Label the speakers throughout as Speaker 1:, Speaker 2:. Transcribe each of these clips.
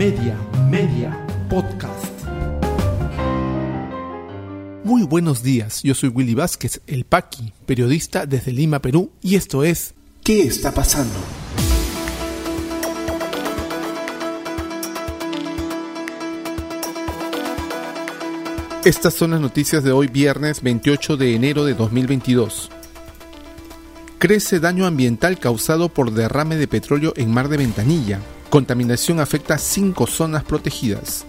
Speaker 1: Media, Media, Podcast.
Speaker 2: Muy buenos días, yo soy Willy Vázquez, el Paqui, periodista desde Lima, Perú, y esto es
Speaker 1: ¿Qué está pasando?
Speaker 2: Estas son las noticias de hoy viernes 28 de enero de 2022. Crece daño ambiental causado por derrame de petróleo en Mar de Ventanilla. Contaminación afecta cinco zonas protegidas.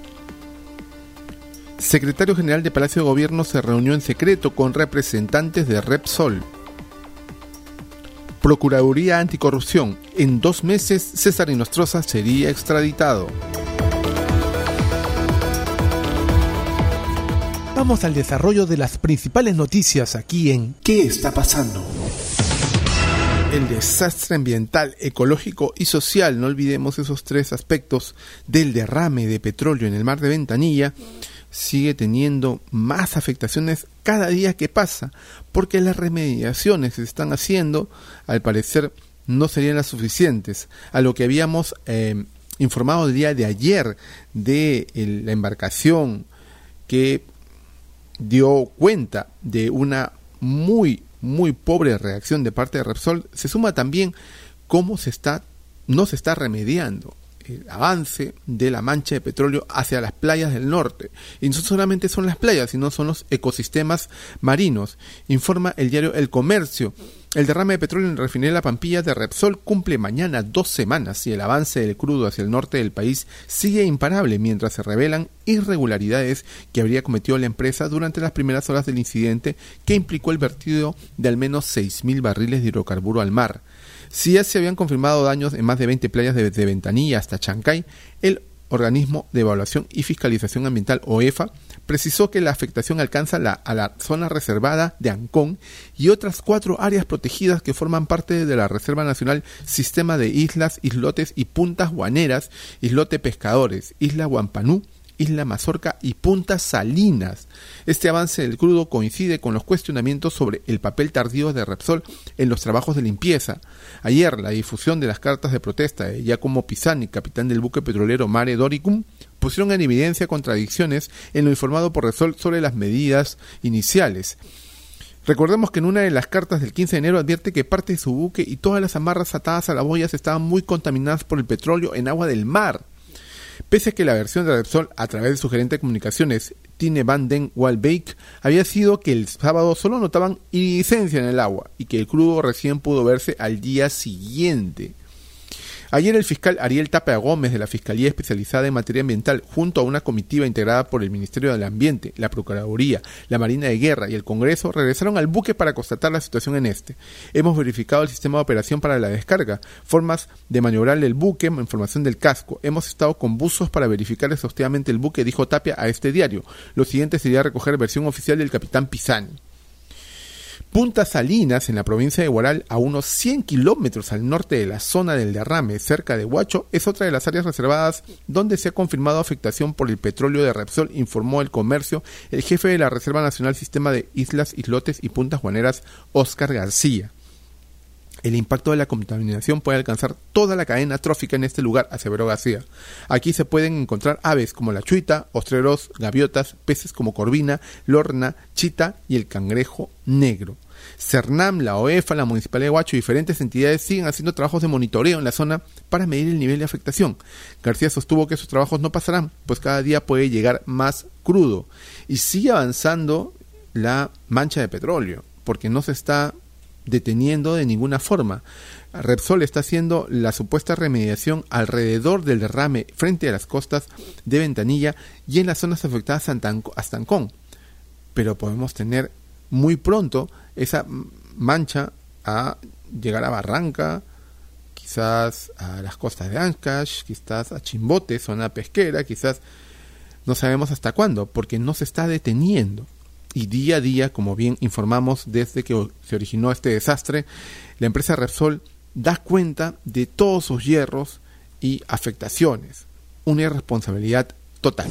Speaker 2: Secretario General de Palacio de Gobierno se reunió en secreto con representantes de Repsol. Procuraduría Anticorrupción. En dos meses César Inostroza sería extraditado. Vamos al desarrollo de las principales noticias aquí en
Speaker 1: ¿Qué está pasando?
Speaker 2: El desastre ambiental, ecológico y social, no olvidemos esos tres aspectos del derrame de petróleo en el mar de Ventanilla, sigue teniendo más afectaciones cada día que pasa, porque las remediaciones que se están haciendo, al parecer, no serían las suficientes. A lo que habíamos eh, informado el día de ayer de la embarcación que dio cuenta de una muy, muy pobre reacción de parte de Repsol, se suma también cómo se está, no se está remediando el avance de la mancha de petróleo hacia las playas del norte. Y no solamente son las playas, sino son los ecosistemas marinos. Informa el diario El Comercio. El derrame de petróleo en la refinería La Pampilla de Repsol cumple mañana dos semanas y el avance del crudo hacia el norte del país sigue imparable mientras se revelan irregularidades que habría cometido la empresa durante las primeras horas del incidente que implicó el vertido de al menos 6.000 barriles de hidrocarburo al mar. Si ya se habían confirmado daños en más de 20 playas desde Ventanilla hasta Chancay, el Organismo de Evaluación y Fiscalización Ambiental, OEFA, precisó que la afectación alcanza la, a la zona reservada de Ancón y otras cuatro áreas protegidas que forman parte de la Reserva Nacional Sistema de Islas, Islotes y Puntas Guaneras, Islote Pescadores, Isla Guampanú, Isla Mazorca y Punta Salinas. Este avance del crudo coincide con los cuestionamientos sobre el papel tardío de Repsol en los trabajos de limpieza. Ayer, la difusión de las cartas de protesta de Giacomo Pisani, capitán del buque petrolero Mare Doricum, pusieron en evidencia contradicciones en lo informado por Repsol sobre las medidas iniciales. Recordemos que en una de las cartas del 15 de enero advierte que parte de su buque y todas las amarras atadas a la boyas estaban muy contaminadas por el petróleo en agua del mar. Pese a que la versión de Repsol, a través de su gerente de comunicaciones, Tine van den Walbeek, había sido que el sábado solo notaban iridescencia en el agua y que el crudo recién pudo verse al día siguiente. Ayer el fiscal Ariel Tapia Gómez de la Fiscalía Especializada en Materia Ambiental, junto a una comitiva integrada por el Ministerio del Ambiente, la Procuraduría, la Marina de Guerra y el Congreso, regresaron al buque para constatar la situación en este. Hemos verificado el sistema de operación para la descarga, formas de maniobrar el buque, información del casco. Hemos estado con buzos para verificar exhaustivamente el buque, dijo Tapia a este diario. Lo siguiente sería recoger versión oficial del capitán Pisani. Punta Salinas, en la provincia de Guaral, a unos 100 kilómetros al norte de la zona del derrame, cerca de Huacho, es otra de las áreas reservadas donde se ha confirmado afectación por el petróleo de Repsol, informó el comercio el jefe de la Reserva Nacional Sistema de Islas, Islotes y Puntas Juaneras, Oscar García. El impacto de la contaminación puede alcanzar toda la cadena trófica en este lugar, aseveró García. Aquí se pueden encontrar aves como la chuita, ostreros, gaviotas, peces como corvina, lorna, chita y el cangrejo negro. CERNAM, la OEFA, la Municipalidad de Huacho y diferentes entidades siguen haciendo trabajos de monitoreo en la zona para medir el nivel de afectación. García sostuvo que esos trabajos no pasarán, pues cada día puede llegar más crudo. Y sigue avanzando la mancha de petróleo, porque no se está deteniendo de ninguna forma. Repsol está haciendo la supuesta remediación alrededor del derrame frente a las costas de Ventanilla y en las zonas afectadas hasta Ancón. Pero podemos tener muy pronto esa mancha a llegar a Barranca, quizás a las costas de Ancash, quizás a Chimbote, zona pesquera, quizás no sabemos hasta cuándo, porque no se está deteniendo y día a día, como bien informamos desde que se originó este desastre, la empresa Repsol da cuenta de todos sus hierros y afectaciones. Una irresponsabilidad total.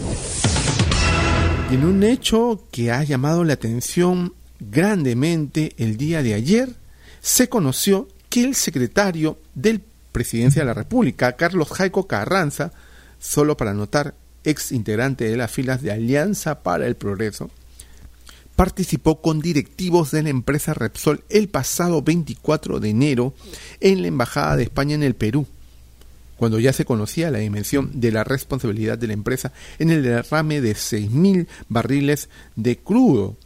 Speaker 2: En un hecho que ha llamado la atención grandemente el día de ayer, se conoció que el secretario del Presidencia de la República, Carlos Jaico Carranza, solo para notar, ex integrante de las filas de Alianza para el Progreso, participó con directivos de la empresa Repsol el pasado 24 de enero en la Embajada de España en el Perú, cuando ya se conocía la dimensión de la responsabilidad de la empresa en el derrame de 6.000 barriles de crudo.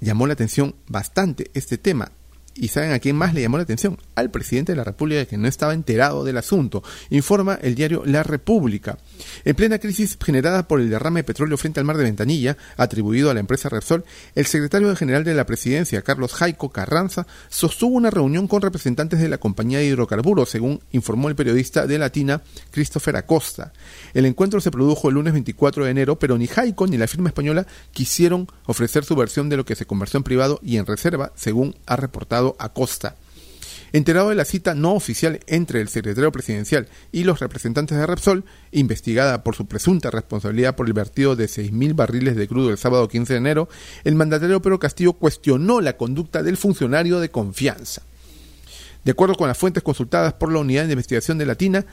Speaker 2: Llamó la atención bastante este tema ¿Y saben a quién más le llamó la atención? Al presidente de la República que no estaba enterado del asunto, informa el diario La República. En plena crisis generada por el derrame de petróleo frente al mar de Ventanilla, atribuido a la empresa Repsol, el secretario general de la presidencia, Carlos Jaico Carranza, sostuvo una reunión con representantes de la compañía de hidrocarburos, según informó el periodista de Latina, Christopher Acosta. El encuentro se produjo el lunes 24 de enero, pero ni Jaico ni la firma española quisieron ofrecer su versión de lo que se conversó en privado y en reserva, según ha reportado Acosta. Enterado de la cita no oficial entre el secretario presidencial y los representantes de Repsol, investigada por su presunta responsabilidad por el vertido de 6.000 barriles de crudo el sábado 15 de enero, el mandatario Pedro Castillo cuestionó la conducta del funcionario de confianza. De acuerdo con las fuentes consultadas por la Unidad de Investigación de Latina,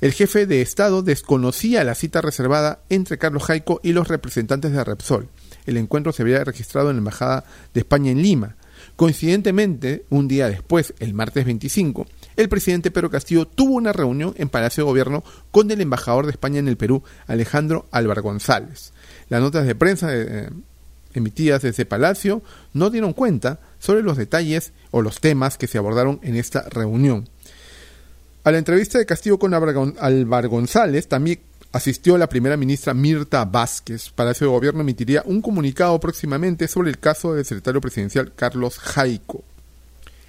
Speaker 2: el jefe de Estado desconocía la cita reservada entre Carlos Jaico y los representantes de Repsol. El encuentro se había registrado en la Embajada de España en Lima. Coincidentemente, un día después, el martes 25, el presidente Pedro Castillo tuvo una reunión en Palacio de Gobierno con el embajador de España en el Perú, Alejandro Álvaro González. Las notas de prensa eh, emitidas desde Palacio no dieron cuenta sobre los detalles o los temas que se abordaron en esta reunión. A la entrevista de Castillo con Álvaro González también asistió la primera ministra Mirta Vázquez. Palacio de Gobierno emitiría un comunicado próximamente sobre el caso del secretario presidencial Carlos Jaico.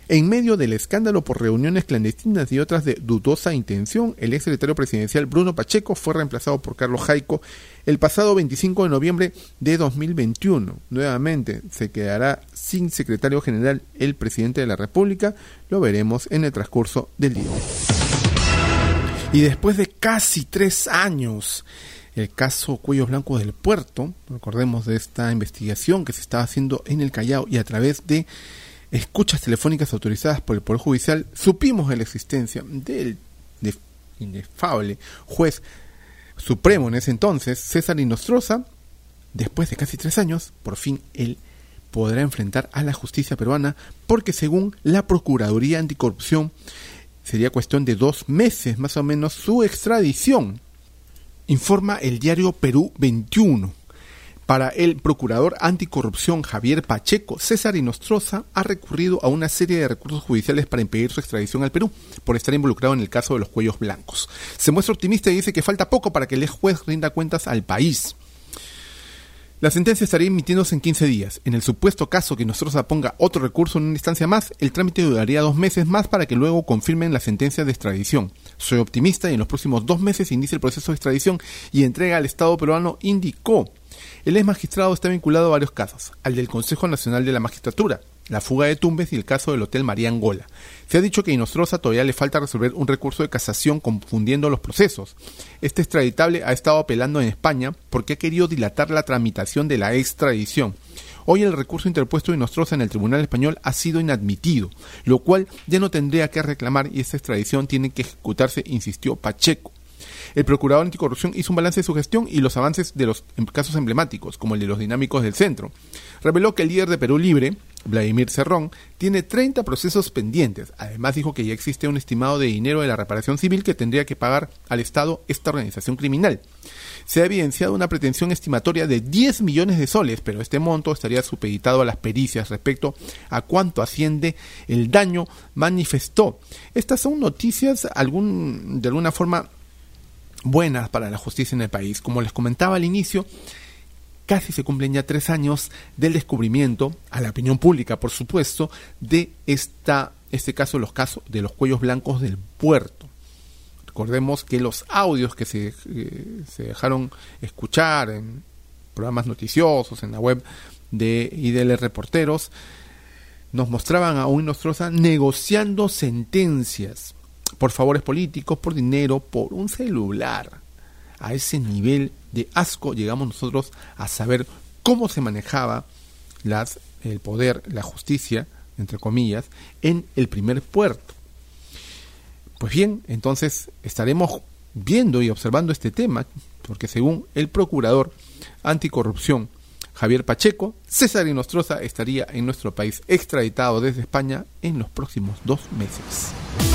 Speaker 2: En medio del escándalo por reuniones clandestinas y otras de dudosa intención, el ex secretario presidencial Bruno Pacheco fue reemplazado por Carlos Jaico el pasado 25 de noviembre de 2021. Nuevamente se quedará sin secretario general el presidente de la República. Lo veremos en el transcurso del día. Y después de casi tres años, el caso Cuellos Blancos del Puerto, recordemos de esta investigación que se estaba haciendo en el Callao y a través de escuchas telefónicas autorizadas por el Poder Judicial, supimos de la existencia del inefable juez supremo en ese entonces, César Inostroza, después de casi tres años, por fin él podrá enfrentar a la justicia peruana porque según la Procuraduría Anticorrupción sería cuestión de dos meses más o menos su extradición, informa el diario Perú 21. Para el procurador anticorrupción Javier Pacheco, César Inostroza ha recurrido a una serie de recursos judiciales para impedir su extradición al Perú por estar involucrado en el caso de los cuellos blancos. Se muestra optimista y dice que falta poco para que el juez rinda cuentas al país. La sentencia estaría emitiéndose en 15 días. En el supuesto caso que nosotros ponga otro recurso en una instancia más, el trámite duraría dos meses más para que luego confirmen la sentencia de extradición. Soy optimista y en los próximos dos meses inicia el proceso de extradición y entrega al Estado peruano, indicó. El ex magistrado está vinculado a varios casos, al del Consejo Nacional de la Magistratura, la fuga de Tumbes y el caso del Hotel María Angola. Se ha dicho que a Inostroza todavía le falta resolver un recurso de casación confundiendo los procesos. Este extraditable ha estado apelando en España porque ha querido dilatar la tramitación de la extradición. Hoy el recurso interpuesto de Inostroza en el Tribunal Español ha sido inadmitido, lo cual ya no tendría que reclamar y esta extradición tiene que ejecutarse, insistió Pacheco. El procurador anticorrupción hizo un balance de su gestión y los avances de los casos emblemáticos, como el de los dinámicos del centro. Reveló que el líder de Perú Libre, Vladimir Cerrón, tiene 30 procesos pendientes. Además dijo que ya existe un estimado de dinero de la reparación civil que tendría que pagar al Estado esta organización criminal. Se ha evidenciado una pretensión estimatoria de 10 millones de soles, pero este monto estaría supeditado a las pericias respecto a cuánto asciende el daño, manifestó. Estas son noticias algún, de alguna forma buenas para la justicia en el país. Como les comentaba al inicio, casi se cumplen ya tres años del descubrimiento, a la opinión pública por supuesto, de esta, este caso, los casos de los cuellos blancos del puerto. Recordemos que los audios que se, eh, se dejaron escuchar en programas noticiosos, en la web de IDL Reporteros, nos mostraban a un Nostroza negociando sentencias por favores políticos, por dinero, por un celular. A ese nivel de asco llegamos nosotros a saber cómo se manejaba las, el poder, la justicia, entre comillas, en el primer puerto. Pues bien, entonces estaremos viendo y observando este tema, porque según el procurador anticorrupción Javier Pacheco, César Inostroza estaría en nuestro país extraditado desde España en los próximos dos meses.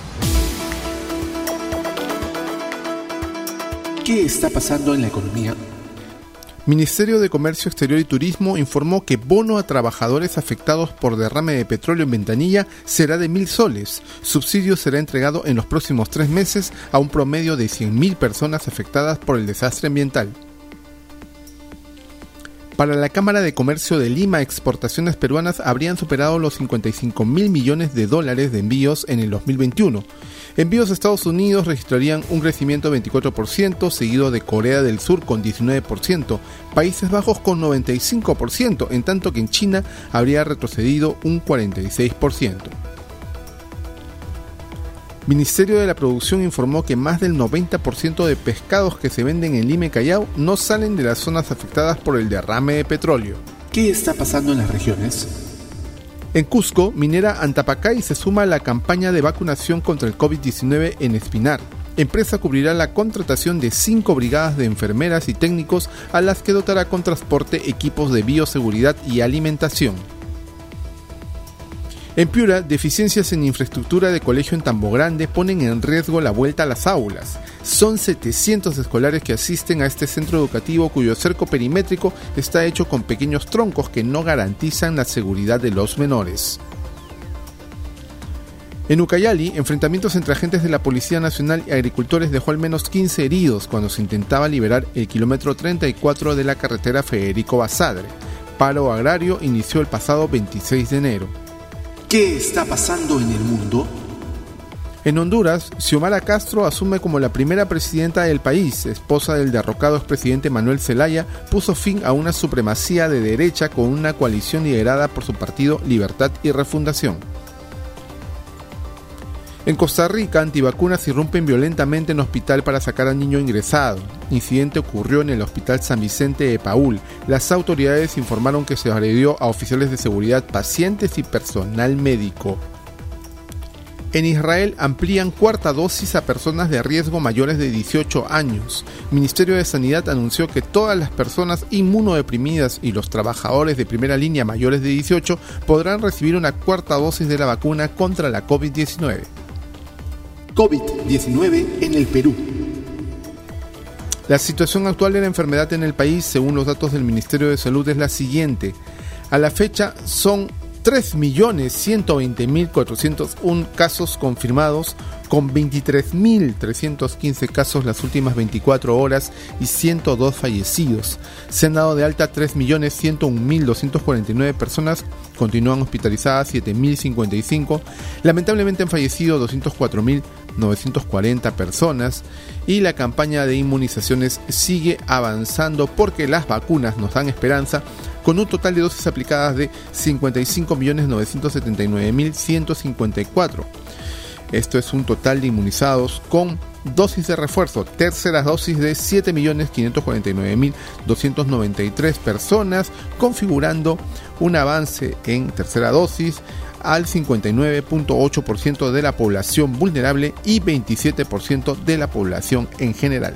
Speaker 1: ¿Qué está pasando en la economía?
Speaker 2: Ministerio de Comercio Exterior y Turismo informó que bono a trabajadores afectados por derrame de petróleo en ventanilla será de mil soles. Subsidio será entregado en los próximos tres meses a un promedio de 100.000 personas afectadas por el desastre ambiental. Para la Cámara de Comercio de Lima, exportaciones peruanas habrían superado los 55 mil millones de dólares de envíos en el 2021. Envíos a Estados Unidos registrarían un crecimiento de 24%, seguido de Corea del Sur con 19%, Países Bajos con 95%, en tanto que en China habría retrocedido un 46%. Ministerio de la Producción informó que más del 90% de pescados que se venden en Lima y Callao no salen de las zonas afectadas por el derrame de petróleo.
Speaker 1: ¿Qué está pasando en las regiones?
Speaker 2: En Cusco, Minera Antapacay se suma a la campaña de vacunación contra el COVID-19 en Espinar. Empresa cubrirá la contratación de cinco brigadas de enfermeras y técnicos a las que dotará con transporte equipos de bioseguridad y alimentación. En Piura, deficiencias en infraestructura de colegio en Tambo Grande ponen en riesgo la vuelta a las aulas. Son 700 escolares que asisten a este centro educativo cuyo cerco perimétrico está hecho con pequeños troncos que no garantizan la seguridad de los menores. En Ucayali, enfrentamientos entre agentes de la Policía Nacional y agricultores dejó al menos 15 heridos cuando se intentaba liberar el kilómetro 34 de la carretera Federico Basadre. Paro agrario inició el pasado 26 de enero.
Speaker 1: ¿Qué está pasando en el mundo?
Speaker 2: En Honduras, Xiomara Castro asume como la primera presidenta del país. Esposa del derrocado expresidente Manuel Zelaya, puso fin a una supremacía de derecha con una coalición liderada por su partido Libertad y Refundación. En Costa Rica, antivacunas irrumpen violentamente en hospital para sacar al niño ingresado. Incidente ocurrió en el Hospital San Vicente de Paul. Las autoridades informaron que se agredió a oficiales de seguridad, pacientes y personal médico. En Israel amplían cuarta dosis a personas de riesgo mayores de 18 años. Ministerio de Sanidad anunció que todas las personas inmunodeprimidas y los trabajadores de primera línea mayores de 18 podrán recibir una cuarta dosis de la vacuna contra la COVID-19.
Speaker 1: COVID-19 en el Perú.
Speaker 2: La situación actual de la enfermedad en el país, según los datos del Ministerio de Salud, es la siguiente. A la fecha son 3.120.401 casos confirmados, con 23.315 casos las últimas 24 horas y 102 fallecidos. Se han dado de alta 3.101.249 personas, continúan hospitalizadas 7.055, lamentablemente han fallecido 204.940 personas y la campaña de inmunizaciones sigue avanzando porque las vacunas nos dan esperanza con un total de dosis aplicadas de 55.979.154. Esto es un total de inmunizados con dosis de refuerzo, tercera dosis de 7.549.293 personas, configurando un avance en tercera dosis al 59.8% de la población vulnerable y 27% de la población en general.